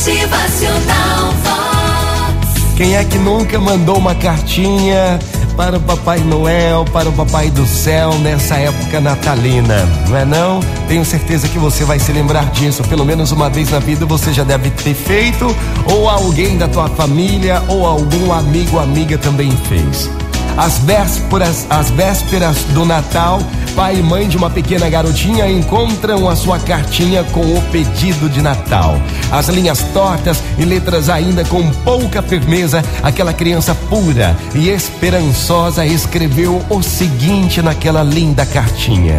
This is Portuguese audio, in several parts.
Motivacional Vox. Quem é que nunca mandou uma cartinha para o Papai Noel, para o Papai do Céu nessa época natalina? Não é não? Tenho certeza que você vai se lembrar disso. Pelo menos uma vez na vida você já deve ter feito, ou alguém da tua família, ou algum amigo amiga também fez. As vésperas, as vésperas do Natal, pai e mãe de uma pequena garotinha encontram a sua cartinha com o pedido de Natal. As linhas tortas e letras ainda com pouca firmeza, aquela criança pura e esperançosa escreveu o seguinte naquela linda cartinha.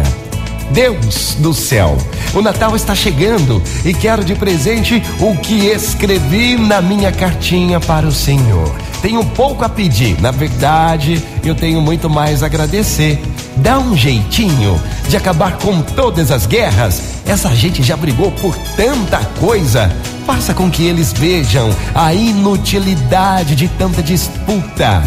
Deus do céu, o Natal está chegando e quero de presente o que escrevi na minha cartinha para o Senhor. Tenho pouco a pedir, na verdade, eu tenho muito mais a agradecer. Dá um jeitinho de acabar com todas as guerras. Essa gente já brigou por tanta coisa. Faça com que eles vejam a inutilidade de tanta disputa.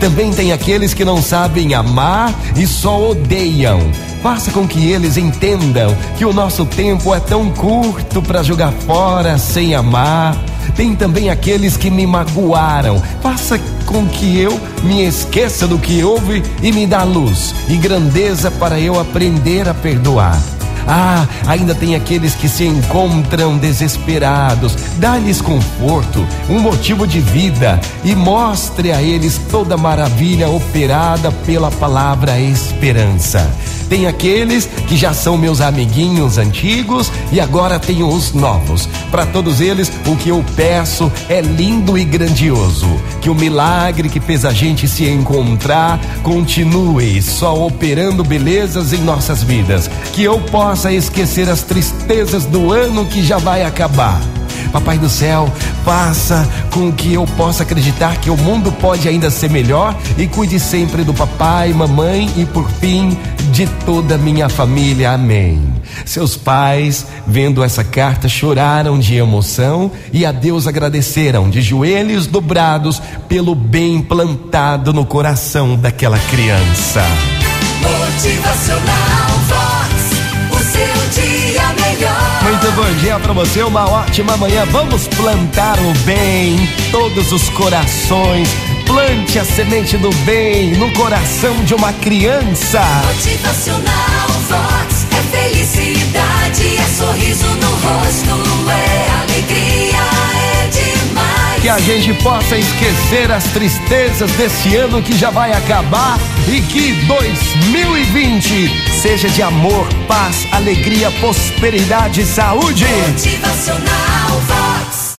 Também tem aqueles que não sabem amar e só odeiam. Faça com que eles entendam que o nosso tempo é tão curto para jogar fora sem amar. Tem também aqueles que me magoaram. Faça com que eu me esqueça do que houve e me dá luz e grandeza para eu aprender a perdoar. Ah, ainda tem aqueles que se encontram desesperados. Dá-lhes conforto, um motivo de vida e mostre a eles toda a maravilha operada pela palavra esperança. Tem aqueles que já são meus amiguinhos antigos e agora tenho os novos. Para todos eles, o que eu peço é lindo e grandioso. Que o milagre que fez a gente se encontrar continue só operando belezas em nossas vidas. Que eu possa esquecer as tristezas do ano que já vai acabar. Papai do céu, faça com que eu possa acreditar que o mundo pode ainda ser melhor e cuide sempre do papai, mamãe e por fim de toda a minha família. Amém. Seus pais, vendo essa carta, choraram de emoção e a Deus agradeceram de joelhos dobrados pelo bem plantado no coração daquela criança. Motivacional Vox. Bom dia para você, uma ótima manhã. Vamos plantar o bem em todos os corações. Plante a semente do bem no coração de uma criança. Motivacional Vox. É felicidade, é sorriso no rosto, é é. Que a gente possa esquecer as tristezas desse ano que já vai acabar e que 2020 seja de amor, paz, alegria, prosperidade e saúde. Motivacional